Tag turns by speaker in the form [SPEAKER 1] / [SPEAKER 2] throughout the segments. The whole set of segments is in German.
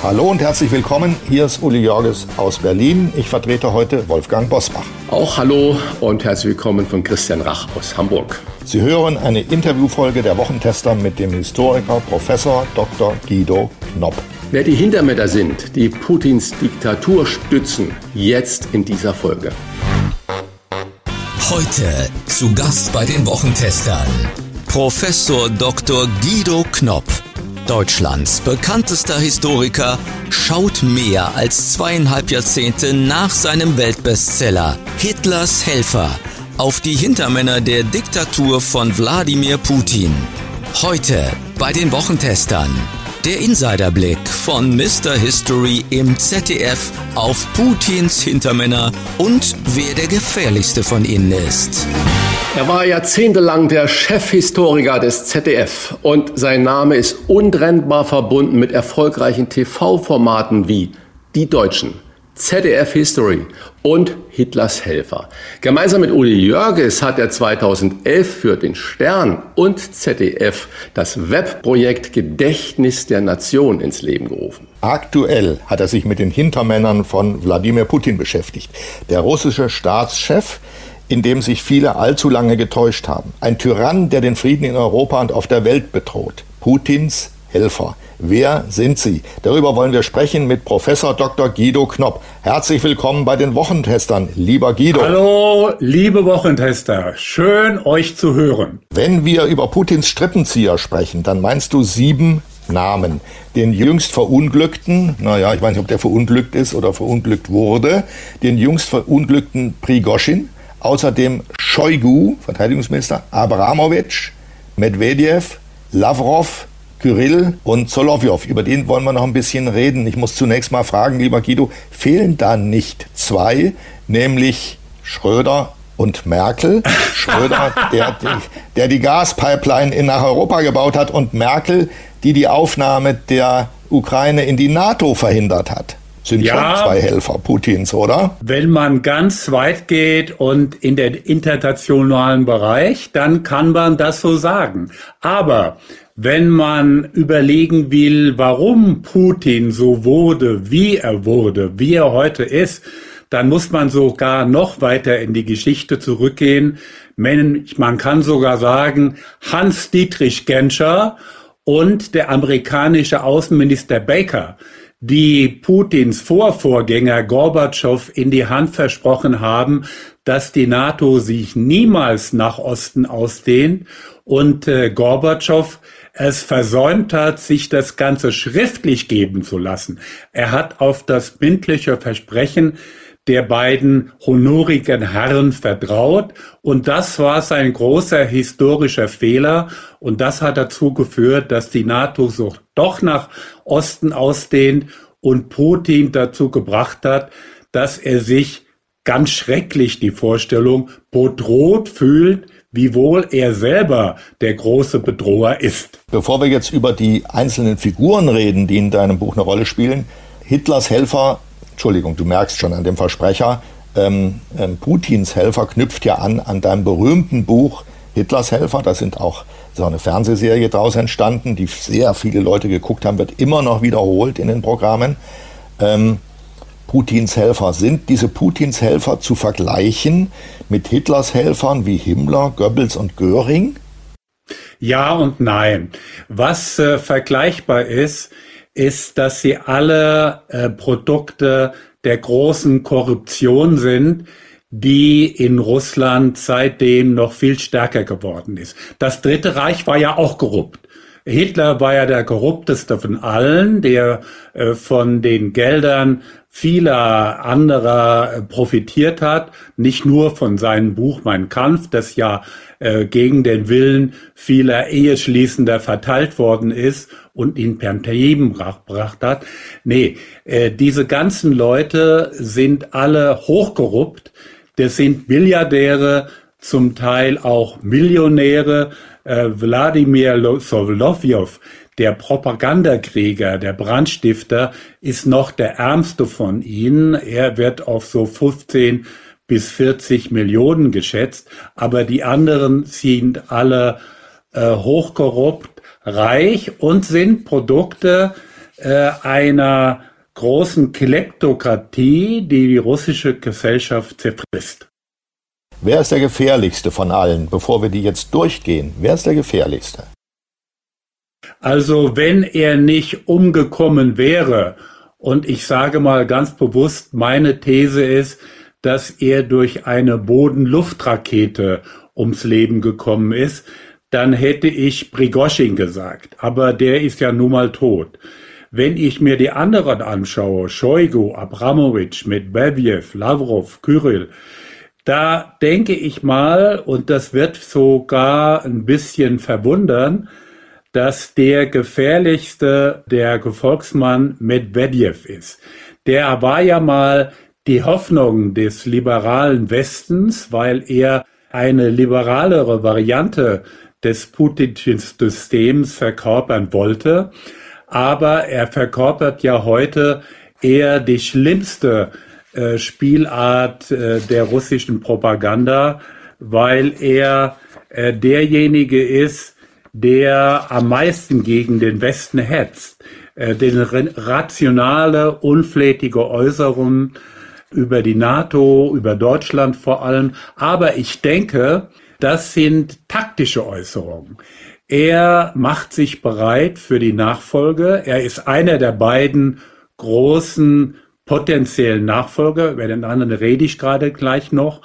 [SPEAKER 1] Hallo und herzlich willkommen. Hier ist Uli Jorges aus Berlin. Ich vertrete heute Wolfgang Bosbach.
[SPEAKER 2] Auch hallo und herzlich willkommen von Christian Rach aus Hamburg.
[SPEAKER 1] Sie hören eine Interviewfolge der Wochentester mit dem Historiker Professor Dr. Guido Knopp.
[SPEAKER 2] Wer die Hintermänner sind, die Putins Diktatur stützen, jetzt in dieser Folge.
[SPEAKER 3] Heute zu Gast bei den Wochentestern Professor Dr. Guido Knopp. Deutschlands bekanntester Historiker schaut mehr als zweieinhalb Jahrzehnte nach seinem Weltbestseller Hitlers Helfer auf die Hintermänner der Diktatur von Wladimir Putin. Heute bei den Wochentestern. Der Insiderblick von Mr. History im ZDF auf Putins Hintermänner und wer der gefährlichste von ihnen ist.
[SPEAKER 2] Er war jahrzehntelang der Chefhistoriker des ZDF und sein Name ist untrennbar verbunden mit erfolgreichen TV-Formaten wie Die Deutschen, ZDF History und Hitlers Helfer. Gemeinsam mit Uli Jörges hat er 2011 für den Stern und ZDF das Webprojekt Gedächtnis der Nation ins Leben gerufen.
[SPEAKER 1] Aktuell hat er sich mit den Hintermännern von Wladimir Putin beschäftigt. Der russische Staatschef in dem sich viele allzu lange getäuscht haben. Ein Tyrann, der den Frieden in Europa und auf der Welt bedroht. Putins Helfer. Wer sind Sie? Darüber wollen wir sprechen mit Professor Dr. Guido Knopp. Herzlich willkommen bei den Wochentestern, lieber Guido.
[SPEAKER 4] Hallo, liebe Wochentester. Schön, euch zu hören.
[SPEAKER 1] Wenn wir über Putins Strippenzieher sprechen, dann meinst du sieben Namen. Den jüngst Verunglückten, naja, ich weiß nicht, ob der verunglückt ist oder verunglückt wurde, den jüngst Verunglückten Prigoschin, Außerdem Shoigu, Verteidigungsminister, Abramowitsch, Medvedev, Lavrov, Kyrill und Solovjov. Über den wollen wir noch ein bisschen reden. Ich muss zunächst mal fragen, lieber Guido, fehlen da nicht zwei, nämlich Schröder und Merkel. Schröder, der, der die Gaspipeline nach Europa gebaut hat und Merkel, die die Aufnahme der Ukraine in die NATO verhindert hat sind ja, schon zwei Helfer Putins, oder?
[SPEAKER 4] Wenn man ganz weit geht und in den internationalen Bereich, dann kann man das so sagen. Aber wenn man überlegen will, warum Putin so wurde, wie er wurde, wie er heute ist, dann muss man sogar noch weiter in die Geschichte zurückgehen. Man kann sogar sagen, Hans-Dietrich Genscher und der amerikanische Außenminister Baker die Putins Vorvorgänger Gorbatschow in die Hand versprochen haben, dass die NATO sich niemals nach Osten ausdehnt und äh, Gorbatschow es versäumt hat, sich das Ganze schriftlich geben zu lassen. Er hat auf das mündliche Versprechen der beiden honorigen Herren vertraut. Und das war sein großer historischer Fehler. Und das hat dazu geführt, dass die NATO so doch nach Osten ausdehnt und Putin dazu gebracht hat, dass er sich ganz schrecklich die Vorstellung bedroht fühlt, wiewohl er selber der große Bedroher ist.
[SPEAKER 1] Bevor wir jetzt über die einzelnen Figuren reden, die in deinem Buch eine Rolle spielen, Hitlers Helfer Entschuldigung, du merkst schon an dem Versprecher, ähm, ähm, Putins Helfer knüpft ja an an deinem berühmten Buch Hitlers Helfer. Da sind auch so eine Fernsehserie draus entstanden, die sehr viele Leute geguckt haben, wird immer noch wiederholt in den Programmen. Ähm, Putins Helfer. Sind diese Putins Helfer zu vergleichen mit Hitlers Helfern wie Himmler, Goebbels und Göring?
[SPEAKER 4] Ja und nein. Was äh, vergleichbar ist, ist, dass sie alle äh, Produkte der großen Korruption sind, die in Russland seitdem noch viel stärker geworden ist. Das Dritte Reich war ja auch korrupt. Hitler war ja der korrupteste von allen, der äh, von den Geldern vieler anderer äh, profitiert hat, nicht nur von seinem Buch Mein Kampf, das ja äh, gegen den Willen vieler Eheschließender verteilt worden ist und ihn per Leben gebracht hat. Nee, äh, diese ganzen Leute sind alle hochkorrupt. Das sind Milliardäre, zum Teil auch Millionäre. Äh, Wladimir Solovyov, der Propagandakrieger, der Brandstifter, ist noch der ärmste von ihnen. Er wird auf so 15 bis 40 Millionen geschätzt, aber die anderen sind alle äh, hochkorrupt, reich und sind Produkte äh, einer großen Kleptokratie, die die russische Gesellschaft zerfrisst.
[SPEAKER 1] Wer ist der gefährlichste von allen, bevor wir die jetzt durchgehen? Wer ist der gefährlichste?
[SPEAKER 4] Also wenn er nicht umgekommen wäre, und ich sage mal ganz bewusst, meine These ist, dass er durch eine Boden-Luft-Rakete ums Leben gekommen ist, dann hätte ich Prigoschin gesagt. Aber der ist ja nun mal tot. Wenn ich mir die anderen anschaue, Shoigu, Abramowitsch, Medvedev, Lavrov, Kyrill, da denke ich mal, und das wird sogar ein bisschen verwundern, dass der gefährlichste der Gefolgsmann Medvedev ist. Der war ja mal die Hoffnung des liberalen Westens, weil er eine liberalere Variante des putinschen Systems verkörpern wollte. Aber er verkörpert ja heute eher die schlimmste äh, Spielart äh, der russischen Propaganda, weil er äh, derjenige ist, der am meisten gegen den Westen hetzt. Äh, den rationale, unflätige Äußerungen über die NATO, über Deutschland vor allem. Aber ich denke, das sind taktische Äußerungen. Er macht sich bereit für die Nachfolge. Er ist einer der beiden großen potenziellen Nachfolger. Über den anderen rede ich gerade gleich noch.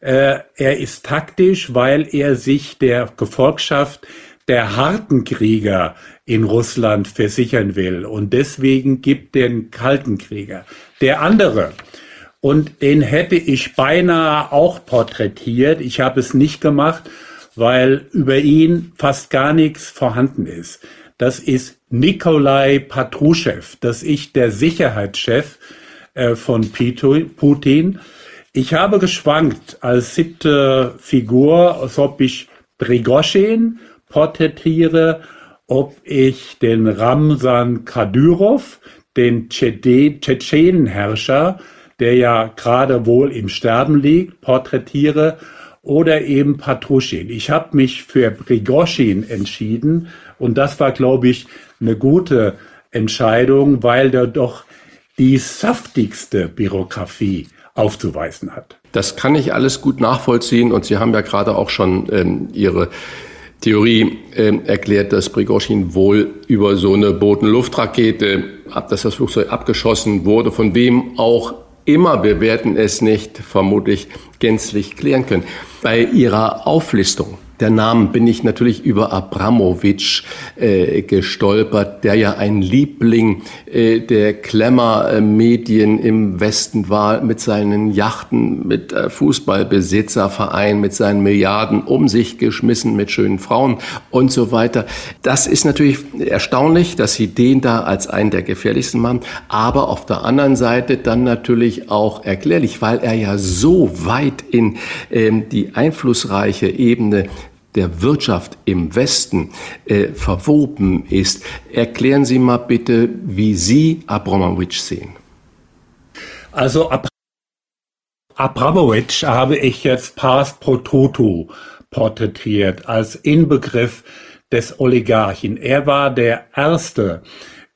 [SPEAKER 4] Äh, er ist taktisch, weil er sich der Gefolgschaft der harten Krieger in Russland versichern will. Und deswegen gibt den kalten Krieger. Der andere, und den hätte ich beinahe auch porträtiert. Ich habe es nicht gemacht, weil über ihn fast gar nichts vorhanden ist. Das ist Nikolai Patruschew. Das ist der Sicherheitschef äh, von Putin. Ich habe geschwankt als siebte Figur, als ob ich Prigoschin porträtiere, ob ich den Ramsan Kadyrov, den Tschetschenenherrscher, der ja gerade wohl im Sterben liegt, porträtiere oder eben Patruschin. Ich habe mich für Prigoschin entschieden und das war, glaube ich, eine gute Entscheidung, weil der doch die saftigste Bürokratie aufzuweisen hat.
[SPEAKER 2] Das kann ich alles gut nachvollziehen und Sie haben ja gerade auch schon ähm, Ihre Theorie äh, erklärt, dass Prigozhin wohl über so eine Boden-Luft-Rakete, dass das Flugzeug abgeschossen wurde, von wem auch immer, wir werden es nicht vermutlich gänzlich klären können. Bei Ihrer Auflistung der Namen bin ich natürlich über Abramowitsch äh, gestolpert, der ja ein Liebling äh, der Klemmer-Medien im Westen war, mit seinen Yachten, mit äh, Fußballbesitzerverein, mit seinen Milliarden um sich geschmissen, mit schönen Frauen und so weiter. Das ist natürlich erstaunlich, dass Sie den da als einen der gefährlichsten machen, aber auf der anderen Seite dann natürlich auch erklärlich, weil er ja so weit in ähm, die einflussreiche Ebene der Wirtschaft im Westen äh, verwoben ist. Erklären Sie mal bitte, wie Sie Abramowitsch sehen.
[SPEAKER 4] Also Ab Abramowitsch habe ich jetzt pars pro toto porträtiert als Inbegriff des Oligarchen. Er war der Erste,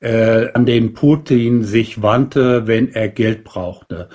[SPEAKER 4] äh, an den Putin sich wandte, wenn er Geld brauchte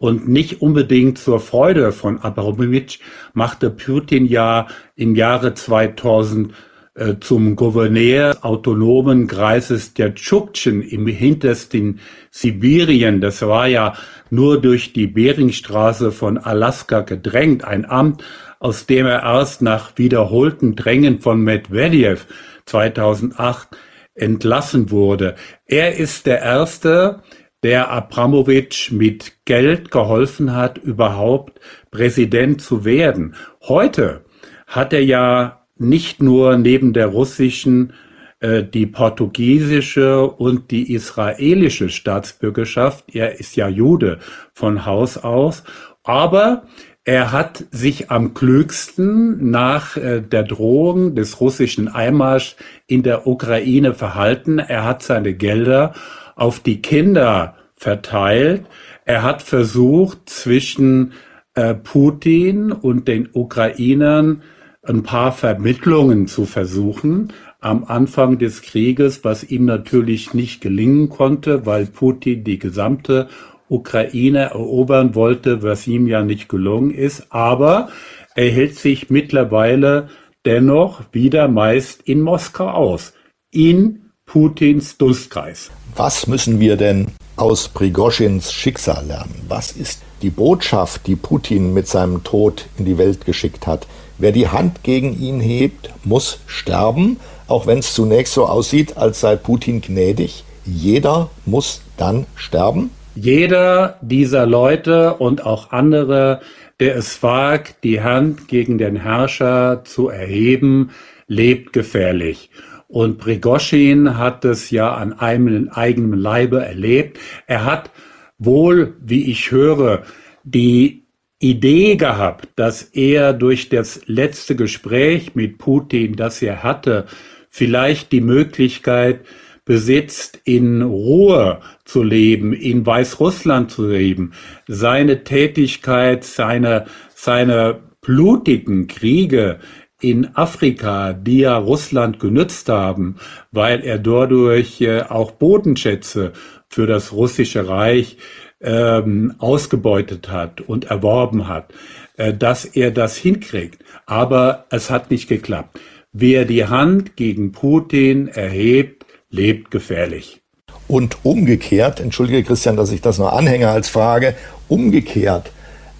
[SPEAKER 4] und nicht unbedingt zur Freude von Abramowitsch machte Putin ja im Jahre 2000 äh, zum Gouverneur autonomen Kreises der Tschuktschen im hintersten Sibirien. Das war ja nur durch die Beringstraße von Alaska gedrängt, ein Amt, aus dem er erst nach wiederholten Drängen von Medvedev 2008 entlassen wurde. Er ist der Erste, der Abramowitsch mit Geld geholfen hat, überhaupt Präsident zu werden. Heute hat er ja nicht nur neben der russischen äh, die portugiesische und die israelische Staatsbürgerschaft. Er ist ja Jude von Haus aus, aber er hat sich am klügsten nach äh, der Drohung des russischen Einmarsch in der Ukraine verhalten. Er hat seine Gelder auf die Kinder verteilt. Er hat versucht, zwischen äh, Putin und den Ukrainern ein paar Vermittlungen zu versuchen am Anfang des Krieges, was ihm natürlich nicht gelingen konnte, weil Putin die gesamte Ukraine erobern wollte, was ihm ja nicht gelungen ist. Aber er hält sich mittlerweile dennoch wieder meist in Moskau aus, in Putins Dunstkreis.
[SPEAKER 1] Was müssen wir denn aus Prigoschins Schicksal lernen? Was ist die Botschaft, die Putin mit seinem Tod in die Welt geschickt hat? Wer die Hand gegen ihn hebt, muss sterben, auch wenn es zunächst so aussieht, als sei Putin gnädig. Jeder muss dann sterben?
[SPEAKER 4] Jeder dieser Leute und auch andere, der es wagt, die Hand gegen den Herrscher zu erheben, lebt gefährlich. Und Prigoschin hat es ja an einem eigenen Leibe erlebt. Er hat wohl, wie ich höre, die Idee gehabt, dass er durch das letzte Gespräch mit Putin, das er hatte, vielleicht die Möglichkeit besitzt, in Ruhe zu leben, in Weißrussland zu leben, seine Tätigkeit, seine, seine blutigen Kriege in Afrika, die ja Russland genützt haben, weil er dadurch äh, auch Bodenschätze für das russische Reich ähm, ausgebeutet hat und erworben hat, äh, dass er das hinkriegt. Aber es hat nicht geklappt. Wer die Hand gegen Putin erhebt, lebt gefährlich.
[SPEAKER 1] Und umgekehrt, entschuldige Christian, dass ich das noch anhänge als Frage, umgekehrt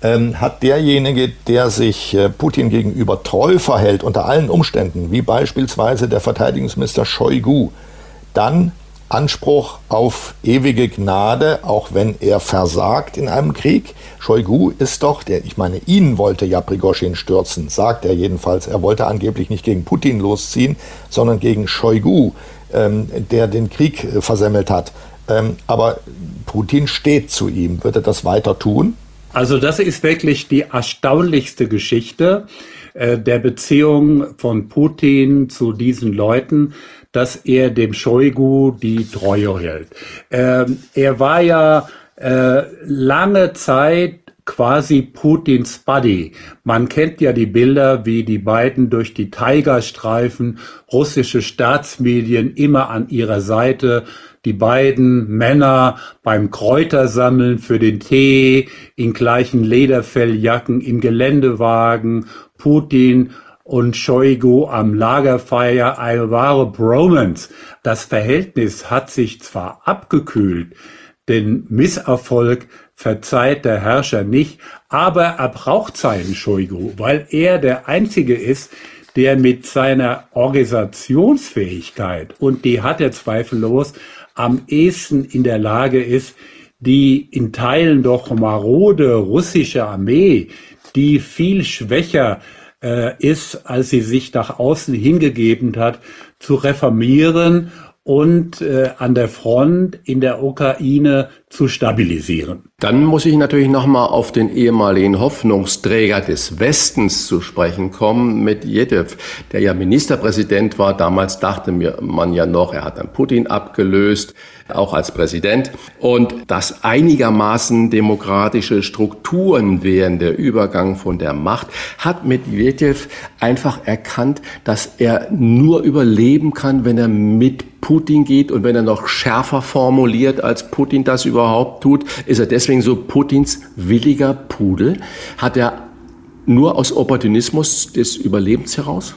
[SPEAKER 1] ähm, hat derjenige, der sich äh, Putin gegenüber treu verhält, unter allen Umständen, wie beispielsweise der Verteidigungsminister Shoigu, dann Anspruch auf ewige Gnade, auch wenn er versagt in einem Krieg. Shoigu ist doch, der, ich meine, ihn wollte ja Prigoschin stürzen, sagt er jedenfalls. Er wollte angeblich nicht gegen Putin losziehen, sondern gegen Shoigu, ähm, der den Krieg äh, versemmelt hat. Ähm, aber Putin steht zu ihm. Wird er das weiter tun?
[SPEAKER 4] Also das ist wirklich die erstaunlichste Geschichte äh, der Beziehung von Putin zu diesen Leuten, dass er dem Shoigu die Treue hält. Ähm, er war ja äh, lange Zeit quasi Putins Buddy. Man kennt ja die Bilder, wie die beiden durch die Tigerstreifen, russische Staatsmedien immer an ihrer Seite, die beiden Männer beim Kräutersammeln für den Tee, in gleichen Lederfelljacken im Geländewagen, Putin und Shoigu am Lagerfeuer, eine wahre Bromance. Das Verhältnis hat sich zwar abgekühlt, den Misserfolg verzeiht der Herrscher nicht, aber er braucht seinen Shoigu, weil er der Einzige ist, der mit seiner Organisationsfähigkeit, und die hat er zweifellos, am ehesten in der Lage ist, die in Teilen doch marode russische Armee, die viel schwächer äh, ist, als sie sich nach außen hingegeben hat, zu reformieren und äh, an der Front in der Ukraine zu stabilisieren.
[SPEAKER 2] Dann muss ich natürlich nochmal auf den ehemaligen Hoffnungsträger des Westens zu sprechen kommen, Medvedev, der ja Ministerpräsident war. Damals dachte man ja noch, er hat dann Putin abgelöst, auch als Präsident. Und dass einigermaßen demokratische Strukturen während der Übergang von der Macht, hat Medvedev einfach erkannt, dass er nur überleben kann, wenn er mit Putin geht und wenn er noch schärfer formuliert, als Putin das überhaupt tut, ist er deswegen so Putins williger Pudel. Hat er nur aus Opportunismus des Überlebens heraus?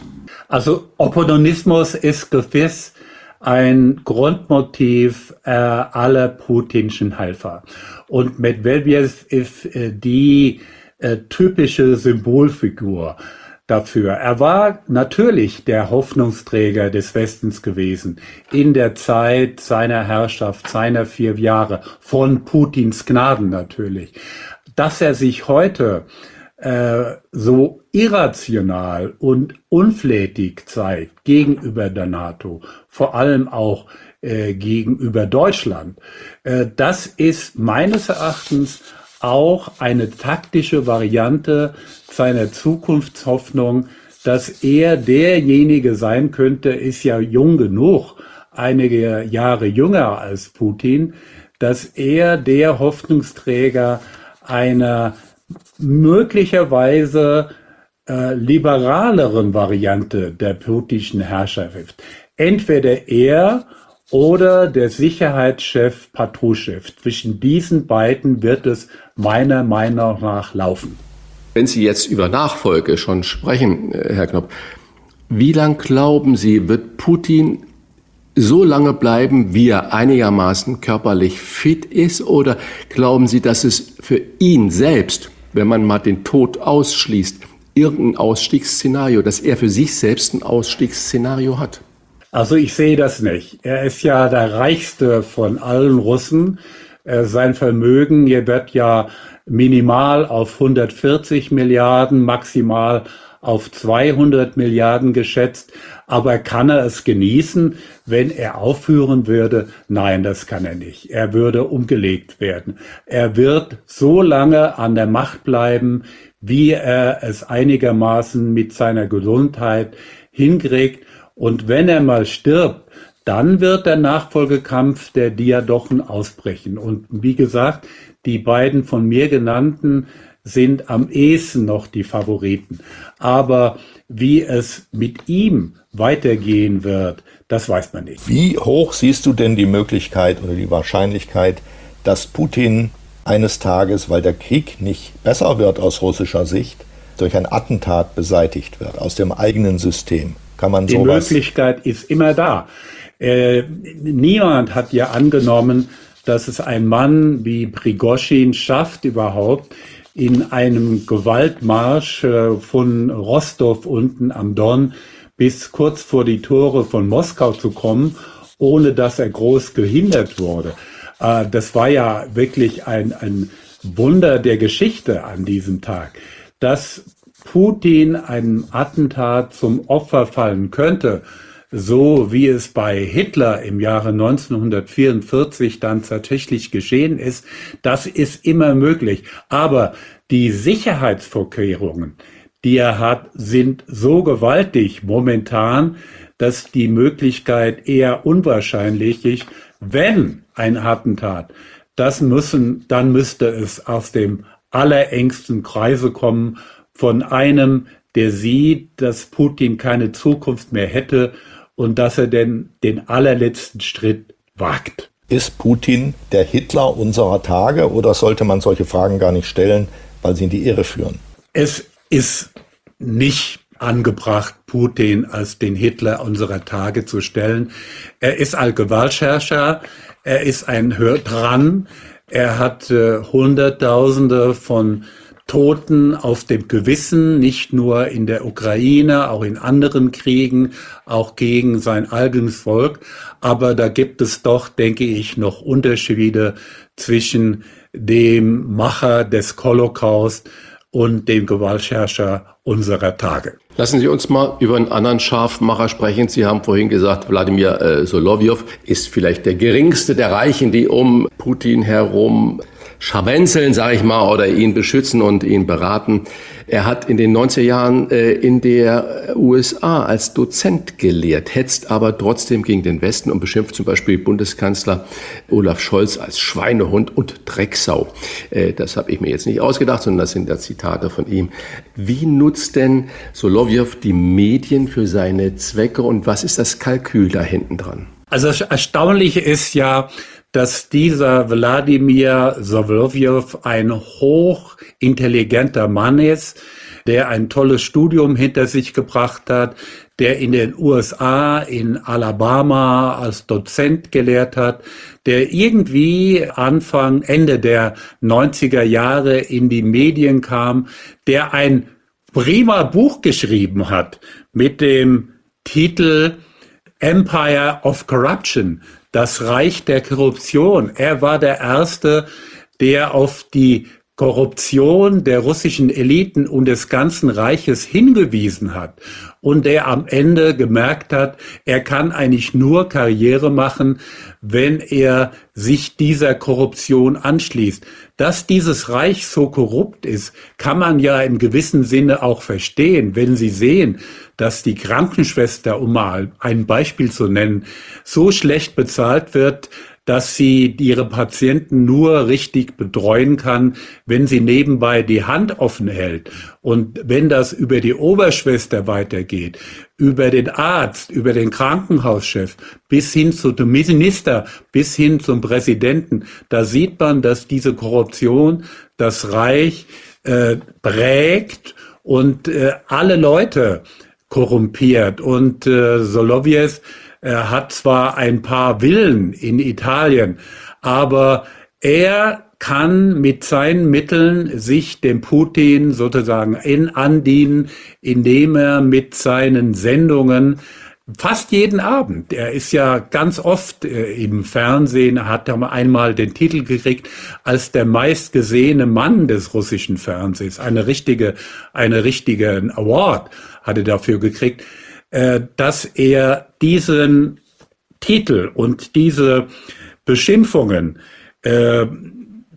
[SPEAKER 4] Also Opportunismus ist gewiss ein Grundmotiv äh, aller putinschen Helfer. Und Medvedev ist äh, die äh, typische Symbolfigur dafür. Er war natürlich der Hoffnungsträger des Westens gewesen in der Zeit seiner Herrschaft, seiner vier Jahre, von Putins Gnaden natürlich. Dass er sich heute äh, so irrational und unflätig zeigt gegenüber der NATO, vor allem auch äh, gegenüber Deutschland, äh, das ist meines Erachtens auch eine taktische Variante seiner Zukunftshoffnung, dass er derjenige sein könnte, ist ja jung genug, einige Jahre jünger als Putin, dass er der Hoffnungsträger einer möglicherweise äh, liberaleren Variante der putinschen Herrschaft. Entweder er oder der Sicherheitschef Patruschew. Zwischen diesen beiden wird es meiner Meinung nach laufen.
[SPEAKER 2] Wenn Sie jetzt über Nachfolge schon sprechen, äh, Herr Knopp, wie lang glauben Sie, wird Putin so lange bleiben, wie er einigermaßen körperlich fit ist? Oder glauben Sie, dass es für ihn selbst, wenn man mal den Tod ausschließt, irgendein Ausstiegsszenario, dass er für sich selbst ein Ausstiegsszenario hat?
[SPEAKER 4] Also ich sehe das nicht. Er ist ja der reichste von allen Russen. Äh, sein Vermögen wird ja minimal auf 140 Milliarden, maximal auf 200 Milliarden geschätzt. Aber kann er es genießen, wenn er aufführen würde? Nein, das kann er nicht. Er würde umgelegt werden. Er wird so lange an der Macht bleiben, wie er es einigermaßen mit seiner Gesundheit hinkriegt. Und wenn er mal stirbt, dann wird der Nachfolgekampf der Diadochen ausbrechen. Und wie gesagt, die beiden von mir genannten sind am ehesten noch die Favoriten. Aber wie es mit ihm weitergehen wird, das weiß man nicht.
[SPEAKER 1] Wie hoch siehst du denn die Möglichkeit oder die Wahrscheinlichkeit, dass Putin eines Tages, weil der Krieg nicht besser wird aus russischer Sicht, durch ein Attentat beseitigt wird, aus dem eigenen System? Kann man
[SPEAKER 4] Die sowas Möglichkeit ist immer da. Äh, niemand hat ja angenommen, dass es ein Mann wie Prigoschin schafft, überhaupt in einem Gewaltmarsch äh, von Rostov unten am Don bis kurz vor die Tore von Moskau zu kommen, ohne dass er groß gehindert wurde. Äh, das war ja wirklich ein, ein Wunder der Geschichte an diesem Tag. Dass Putin einem Attentat zum Opfer fallen könnte, so wie es bei Hitler im Jahre 1944 dann tatsächlich geschehen ist, das ist immer möglich. Aber die Sicherheitsvorkehrungen, die er hat, sind so gewaltig momentan, dass die Möglichkeit eher unwahrscheinlich ist, wenn ein Attentat, das müssen, dann müsste es aus dem allerengsten Kreise kommen von einem, der sieht, dass Putin keine Zukunft mehr hätte und dass er denn den allerletzten Schritt wagt.
[SPEAKER 1] Ist Putin der Hitler unserer Tage oder sollte man solche Fragen gar nicht stellen, weil sie in die Irre führen?
[SPEAKER 4] Es ist nicht angebracht, Putin als den Hitler unserer Tage zu stellen. Er ist ein Gewaltherrscher, er ist ein Hörtran, er hat äh, Hunderttausende von Toten auf dem Gewissen, nicht nur in der Ukraine, auch in anderen Kriegen, auch gegen sein eigenes Volk. Aber da gibt es doch, denke ich, noch Unterschiede zwischen dem Macher des Holocaust und dem Gewaltherrscher unserer Tage.
[SPEAKER 2] Lassen Sie uns mal über einen anderen Scharfmacher sprechen. Sie haben vorhin gesagt, Wladimir äh, Solovyov ist vielleicht der geringste der Reichen, die um Putin herum scharwenzeln, sage ich mal, oder ihn beschützen und ihn beraten. Er hat in den 90er Jahren äh, in der USA als Dozent gelehrt, hetzt aber trotzdem gegen den Westen und beschimpft zum Beispiel Bundeskanzler Olaf Scholz als Schweinehund und Drecksau. Äh, das habe ich mir jetzt nicht ausgedacht, sondern das sind ja Zitate von ihm. Wie nutzt denn Solovjev die Medien für seine Zwecke und was ist das Kalkül da hinten dran?
[SPEAKER 4] Also das Erstaunliche ist ja, dass dieser Wladimir Sowlowjew ein hochintelligenter Mann ist, der ein tolles Studium hinter sich gebracht hat, der in den USA, in Alabama als Dozent gelehrt hat, der irgendwie Anfang, Ende der 90er Jahre in die Medien kam, der ein prima Buch geschrieben hat mit dem Titel Empire of Corruption, das Reich der Korruption. Er war der Erste, der auf die Korruption der russischen Eliten und des ganzen Reiches hingewiesen hat und der am Ende gemerkt hat, er kann eigentlich nur Karriere machen, wenn er sich dieser Korruption anschließt. Dass dieses Reich so korrupt ist, kann man ja im gewissen Sinne auch verstehen, wenn Sie sehen, dass die Krankenschwester, um mal ein Beispiel zu nennen, so schlecht bezahlt wird, dass sie ihre Patienten nur richtig betreuen kann, wenn sie nebenbei die Hand offen hält. Und wenn das über die Oberschwester weitergeht, über den Arzt, über den Krankenhauschef, bis hin zu dem Minister, bis hin zum Präsidenten, da sieht man, dass diese Korruption das Reich äh, prägt und äh, alle Leute korrumpiert. Und äh, Solovjev er hat zwar ein paar Villen in Italien, aber er kann mit seinen Mitteln sich dem Putin sozusagen in andienen, indem er mit seinen Sendungen fast jeden Abend. Er ist ja ganz oft äh, im Fernsehen, er hat einmal den Titel gekriegt als der meistgesehene Mann des russischen Fernsehens. Eine richtige, eine richtige Award hat er dafür gekriegt. Äh, dass er diesen Titel und diese Beschimpfungen äh,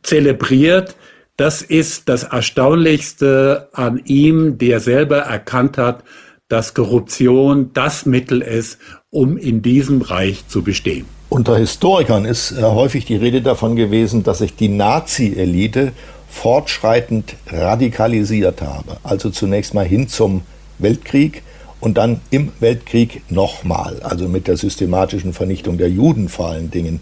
[SPEAKER 4] zelebriert, das ist das Erstaunlichste an ihm, der selber erkannt hat, dass Korruption das Mittel ist, um in diesem Reich zu bestehen.
[SPEAKER 1] Unter Historikern ist äh, häufig die Rede davon gewesen, dass sich die Nazi-Elite fortschreitend radikalisiert habe. Also zunächst mal hin zum Weltkrieg, und dann im Weltkrieg nochmal, also mit der systematischen Vernichtung der Juden vor allen Dingen.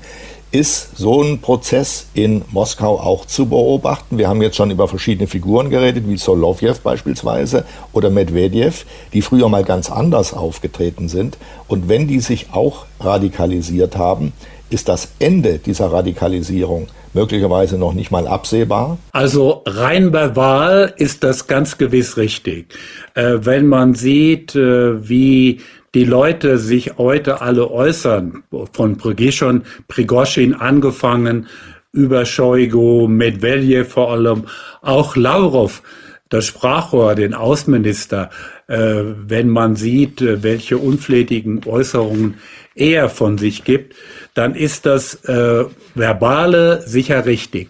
[SPEAKER 1] Ist so ein Prozess in Moskau auch zu beobachten? Wir haben jetzt schon über verschiedene Figuren geredet, wie Solovjev beispielsweise oder Medvedev, die früher mal ganz anders aufgetreten sind. Und wenn die sich auch radikalisiert haben, ist das Ende dieser Radikalisierung möglicherweise noch nicht mal absehbar?
[SPEAKER 4] Also rein bei Wahl ist das ganz gewiss richtig. Äh, wenn man sieht, äh, wie die Leute sich heute alle äußern, von Prigozhin, Prigozhin angefangen, über Shoigu, Medvedev vor allem, auch Lavrov, das Sprachrohr, den Außenminister, äh, wenn man sieht, äh, welche unflätigen Äußerungen er von sich gibt, dann ist das äh, Verbale sicher richtig.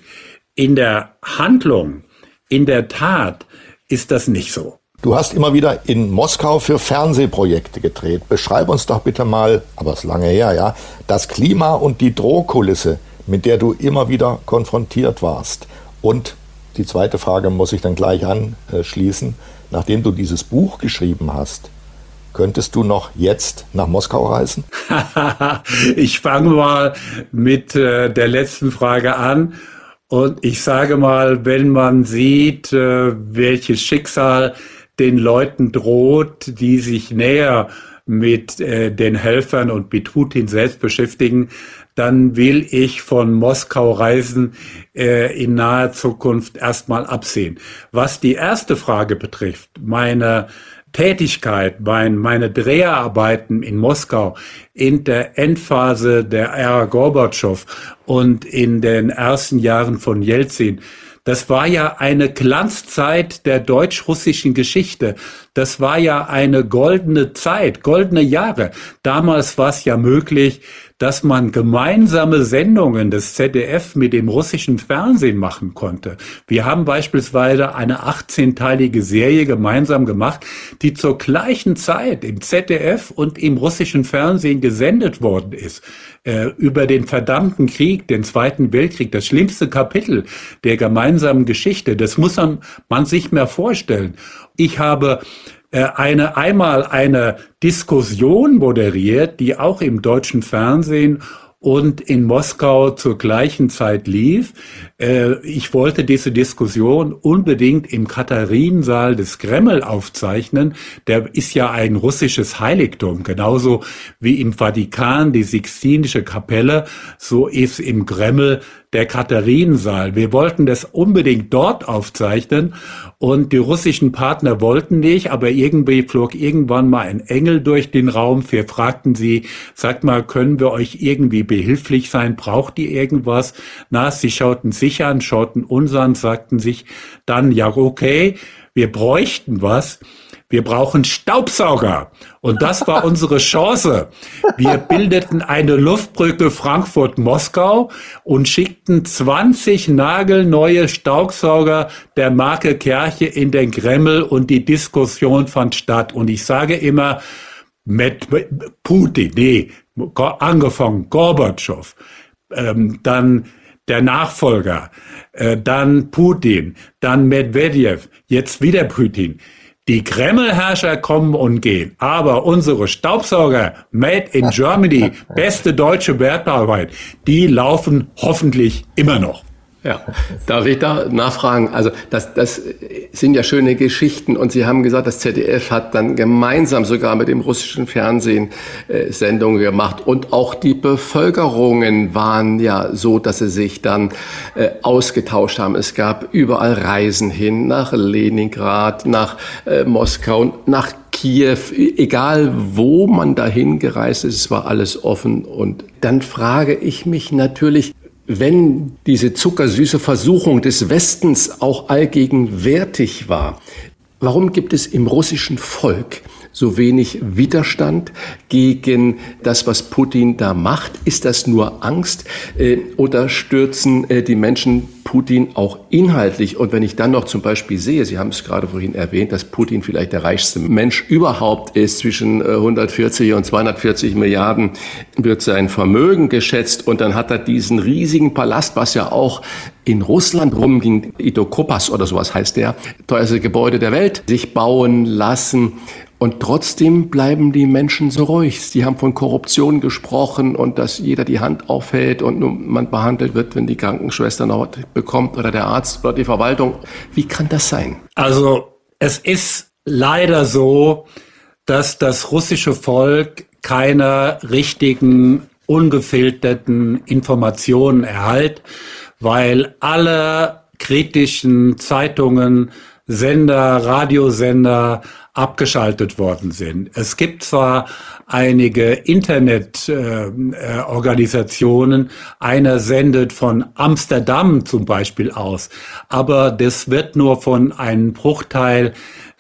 [SPEAKER 4] In der Handlung, in der Tat ist das nicht so.
[SPEAKER 1] Du hast immer wieder in Moskau für Fernsehprojekte gedreht. Beschreib uns doch bitte mal, aber es ist lange her, ja, das Klima und die Drohkulisse, mit der du immer wieder konfrontiert warst. Und die zweite Frage muss ich dann gleich anschließen. Nachdem du dieses Buch geschrieben hast, Könntest du noch jetzt nach Moskau reisen?
[SPEAKER 4] ich fange mal mit äh, der letzten Frage an. Und ich sage mal, wenn man sieht, äh, welches Schicksal den Leuten droht, die sich näher mit äh, den Helfern und mit Putin selbst beschäftigen, dann will ich von Moskau reisen äh, in naher Zukunft erstmal absehen. Was die erste Frage betrifft, meine Tätigkeit, mein, meine Dreharbeiten in Moskau in der Endphase der Ära Gorbatschow und in den ersten Jahren von Jelzin, das war ja eine Glanzzeit der deutsch-russischen Geschichte. Das war ja eine goldene Zeit, goldene Jahre. Damals war es ja möglich, dass man gemeinsame Sendungen des ZDF mit dem russischen Fernsehen machen konnte. Wir haben beispielsweise eine 18-teilige Serie gemeinsam gemacht, die zur gleichen Zeit im ZDF und im russischen Fernsehen gesendet worden ist äh, über den verdammten Krieg, den Zweiten Weltkrieg, das schlimmste Kapitel der gemeinsamen Geschichte. Das muss man, man sich mehr vorstellen. Ich habe eine, einmal eine Diskussion moderiert, die auch im deutschen Fernsehen und in Moskau zur gleichen Zeit lief. Äh, ich wollte diese Diskussion unbedingt im Katharinensaal des Kreml aufzeichnen. Der ist ja ein russisches Heiligtum, genauso wie im Vatikan die Sixtinische Kapelle, so ist im Kreml der Katharinensaal. Wir wollten das unbedingt dort aufzeichnen und die russischen Partner wollten nicht, aber irgendwie flog irgendwann mal ein Engel durch den Raum. Wir fragten sie, sag mal, können wir euch irgendwie behilflich sein? Braucht ihr irgendwas? Na, sie schauten sich an, schauten uns an, sagten sich dann, ja, okay, wir bräuchten was. Wir brauchen Staubsauger. Und das war unsere Chance. Wir bildeten eine Luftbrücke Frankfurt-Moskau und schickten 20 nagelneue Staubsauger der Marke Kerche in den Kreml und die Diskussion fand statt. Und ich sage immer, mit Putin, nee, angefangen Gorbatschow, ähm, dann der Nachfolger, äh, dann Putin, dann Medvedev, jetzt wieder Putin. Die Kremlherrscher kommen und gehen, aber unsere Staubsauger Made in Germany, beste deutsche Wertarbeit, die laufen hoffentlich immer noch.
[SPEAKER 2] Ja, darf ich da nachfragen? Also das, das sind ja schöne Geschichten und Sie haben gesagt, das ZDF hat dann gemeinsam sogar mit dem russischen Fernsehen äh, Sendungen gemacht und auch die Bevölkerungen waren ja so, dass sie sich dann äh, ausgetauscht haben. Es gab überall Reisen hin nach Leningrad, nach äh, Moskau, nach Kiew, egal wo man dahin gereist ist, es war alles offen. Und dann frage ich mich natürlich, wenn diese zuckersüße Versuchung des Westens auch allgegenwärtig war, warum gibt es im russischen Volk so wenig Widerstand gegen das, was Putin da macht? Ist das nur Angst äh, oder stürzen äh, die Menschen Putin auch inhaltlich? Und wenn ich dann noch zum Beispiel sehe, Sie haben es gerade vorhin erwähnt, dass Putin vielleicht der reichste Mensch überhaupt ist, zwischen 140 äh, und 240 Milliarden wird sein Vermögen geschätzt und dann hat er diesen riesigen Palast, was ja auch in Russland rumging, Idokopas oder sowas heißt der, teuerste Gebäude der Welt, sich bauen lassen. Und trotzdem bleiben die Menschen so ruhig. Sie haben von Korruption gesprochen und dass jeder die Hand aufhält und man behandelt wird, wenn die Krankenschwester noch bekommt oder der Arzt oder die Verwaltung. Wie kann das sein?
[SPEAKER 4] Also es ist leider so, dass das russische Volk keine richtigen, ungefilterten Informationen erhält, weil alle kritischen Zeitungen, Sender, Radiosender, abgeschaltet worden sind. Es gibt zwar einige Internetorganisationen, äh, einer sendet von Amsterdam zum Beispiel aus, aber das wird nur von einem Bruchteil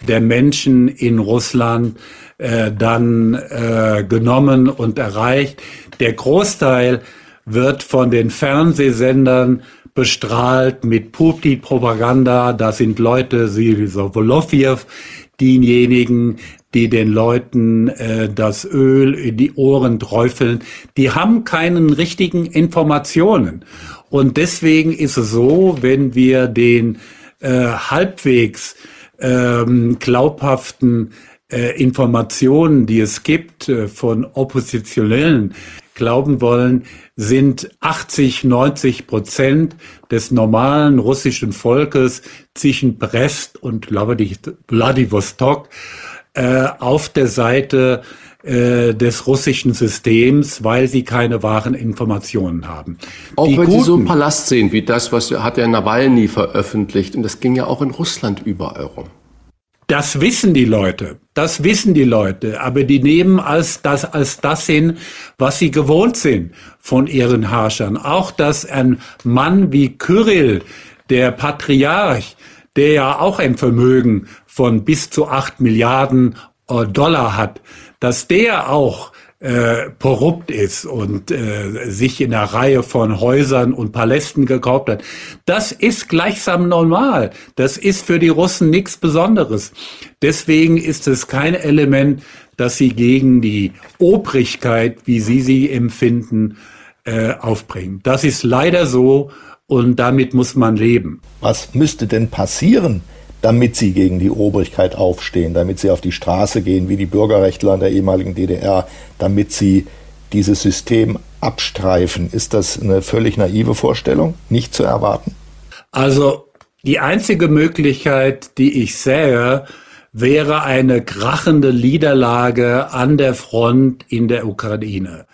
[SPEAKER 4] der Menschen in Russland äh, dann äh, genommen und erreicht. Der Großteil wird von den Fernsehsendern bestrahlt mit Putin-Propaganda. Da sind Leute wie Wolofiew, diejenigen, die den Leuten äh, das Öl in die Ohren träufeln, die haben keinen richtigen Informationen. Und deswegen ist es so, wenn wir den äh, halbwegs ähm, glaubhaften äh, Informationen, die es gibt äh, von Oppositionellen, glauben wollen, sind 80, 90 Prozent des normalen russischen Volkes zwischen Brest und Vladivostok äh, auf der Seite äh, des russischen Systems, weil sie keine wahren Informationen haben.
[SPEAKER 2] Auch die wenn Guten, Sie so einen Palast sehen wie das, was hat der Nawalny veröffentlicht, und das ging ja auch in Russland überall rum.
[SPEAKER 4] Das wissen die Leute. Das wissen die Leute. Aber die nehmen als das, als das hin, was sie gewohnt sind von ihren Herrschern. Auch, dass ein Mann wie Kyrill, der Patriarch, der ja auch ein Vermögen von bis zu acht Milliarden äh, Dollar hat, dass der auch äh, korrupt ist und äh, sich in einer Reihe von Häusern und Palästen gekauft hat. Das ist gleichsam normal. Das ist für die Russen nichts Besonderes. Deswegen ist es kein Element, dass sie gegen die Obrigkeit, wie sie sie empfinden, äh, aufbringen. Das ist leider so und damit muss man leben.
[SPEAKER 1] Was müsste denn passieren, damit sie gegen die Obrigkeit aufstehen, damit sie auf die Straße gehen, wie die Bürgerrechtler in der ehemaligen DDR, damit sie dieses System abstreifen. Ist das eine völlig naive Vorstellung, nicht zu erwarten?
[SPEAKER 4] Also die einzige Möglichkeit, die ich sähe, wäre eine krachende Niederlage an der Front in der Ukraine.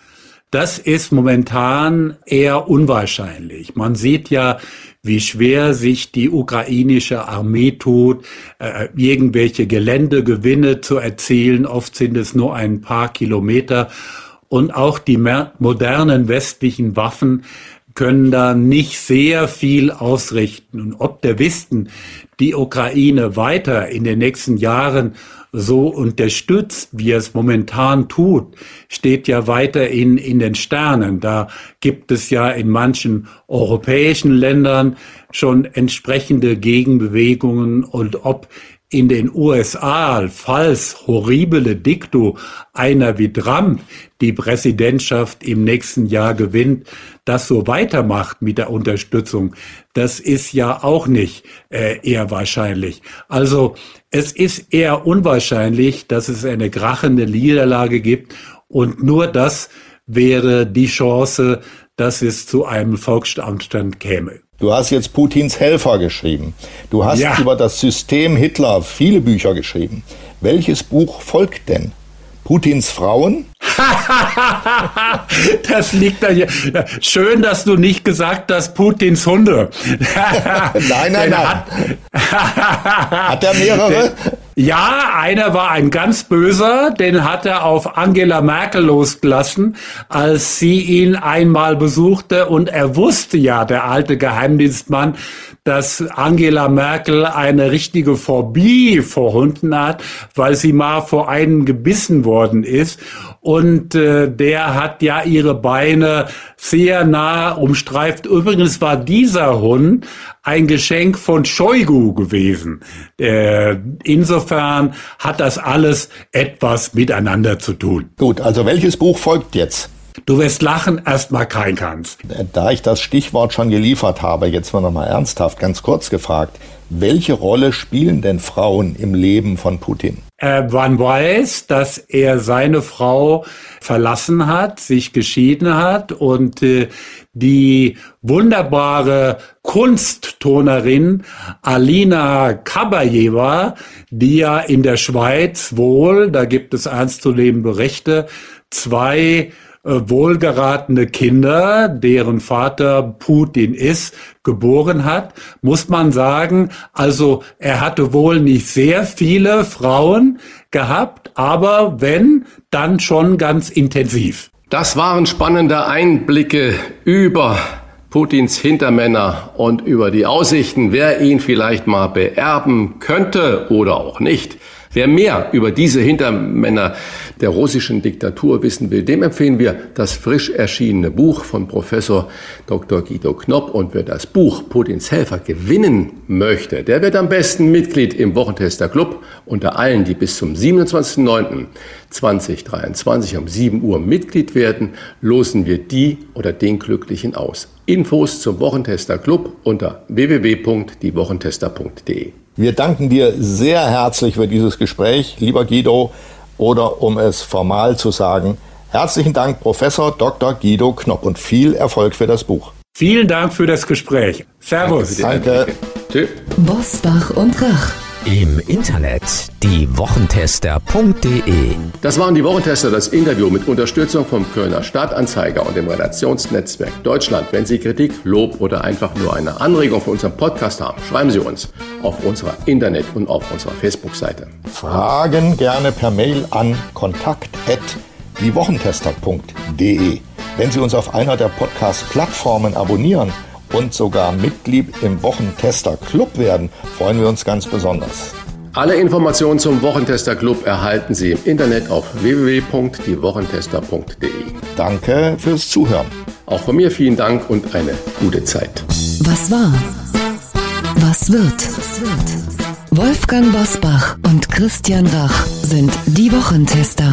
[SPEAKER 4] Das ist momentan eher unwahrscheinlich. Man sieht ja, wie schwer sich die ukrainische Armee tut, äh, irgendwelche Geländegewinne zu erzielen. Oft sind es nur ein paar Kilometer. Und auch die modernen westlichen Waffen können da nicht sehr viel ausrichten. Und ob der Westen die Ukraine weiter in den nächsten Jahren so unterstützt, wie es momentan tut, steht ja weiterhin in den Sternen. Da gibt es ja in manchen europäischen Ländern schon entsprechende Gegenbewegungen und ob in den USA, falls horrible Dikto einer wie Trump die Präsidentschaft im nächsten Jahr gewinnt, das so weitermacht mit der Unterstützung, das ist ja auch nicht äh, eher wahrscheinlich. Also es ist eher unwahrscheinlich, dass es eine krachende Niederlage gibt und nur das wäre die Chance, dass es zu einem Volksstand käme.
[SPEAKER 1] Du hast jetzt Putins Helfer geschrieben. Du hast ja. über das System Hitler viele Bücher geschrieben. Welches Buch folgt denn? Putins Frauen?
[SPEAKER 4] das liegt da hier. Schön, dass du nicht gesagt hast, Putins Hunde.
[SPEAKER 1] nein, nein, nein. Hat, hat er mehrere?
[SPEAKER 4] Ja, einer war ein ganz böser, den hat er auf Angela Merkel losgelassen, als sie ihn einmal besuchte und er wusste ja, der alte Geheimdienstmann, dass Angela Merkel eine richtige Phobie vor Hunden hat, weil sie mal vor einem gebissen worden ist. Und äh, der hat ja ihre Beine sehr nah umstreift. Übrigens war dieser Hund ein Geschenk von Shoigu gewesen. Äh, insofern hat das alles etwas miteinander zu tun.
[SPEAKER 1] Gut, also welches Buch folgt jetzt?
[SPEAKER 4] Du wirst lachen, erstmal kein Kanz.
[SPEAKER 1] Da ich das Stichwort schon geliefert habe, jetzt mal nochmal ernsthaft, ganz kurz gefragt. Welche Rolle spielen denn Frauen im Leben von Putin?
[SPEAKER 4] Äh, man weiß, dass er seine Frau verlassen hat, sich geschieden hat und äh, die wunderbare Kunsttonerin Alina Kabajewa, die ja in der Schweiz wohl, da gibt es ernstzunehmende Berichte, zwei äh, wohlgeratene Kinder, deren Vater Putin ist, geboren hat, muss man sagen, also er hatte wohl nicht sehr viele Frauen gehabt, aber wenn, dann schon ganz intensiv.
[SPEAKER 2] Das waren spannende Einblicke über Putins Hintermänner und über die Aussichten, wer ihn vielleicht mal beerben könnte oder auch nicht. Wer mehr über diese Hintermänner der russischen Diktatur wissen will, dem empfehlen wir das frisch erschienene Buch von Professor Dr. Guido Knopp. Und wer das Buch Putins Helfer gewinnen möchte, der wird am besten Mitglied im Wochentester Club. Unter allen, die bis zum 27.09.2023 um 7 Uhr Mitglied werden, losen wir die oder den Glücklichen aus. Infos zum Wochentester Club unter www.diewochentester.de.
[SPEAKER 1] Wir danken dir sehr herzlich für dieses Gespräch, lieber Guido, oder um es formal zu sagen, herzlichen Dank, Professor Dr. Guido Knopp und viel Erfolg für das Buch.
[SPEAKER 4] Vielen Dank für das Gespräch. Servus.
[SPEAKER 1] Danke.
[SPEAKER 5] Tschüss. Bosbach und Rach.
[SPEAKER 3] Im Internet diewochentester.de
[SPEAKER 2] Das waren die Wochentester, das Interview mit Unterstützung vom Kölner Stadtanzeiger und dem Redaktionsnetzwerk Deutschland. Wenn Sie Kritik, Lob oder einfach nur eine Anregung für unseren Podcast haben, schreiben Sie uns auf unserer Internet- und auf unserer Facebook-Seite.
[SPEAKER 1] Fragen gerne per Mail an kontakt@diewochentester.de. Wenn Sie uns auf einer der Podcast-Plattformen abonnieren, und sogar Mitglied im Wochentester Club werden, freuen wir uns ganz besonders.
[SPEAKER 2] Alle Informationen zum Wochentester Club erhalten Sie im Internet auf www.diewochentester.de.
[SPEAKER 1] Danke fürs Zuhören.
[SPEAKER 2] Auch von mir vielen Dank und eine gute Zeit.
[SPEAKER 5] Was war? Was wird? Wolfgang Bosbach und Christian Rach sind die Wochentester.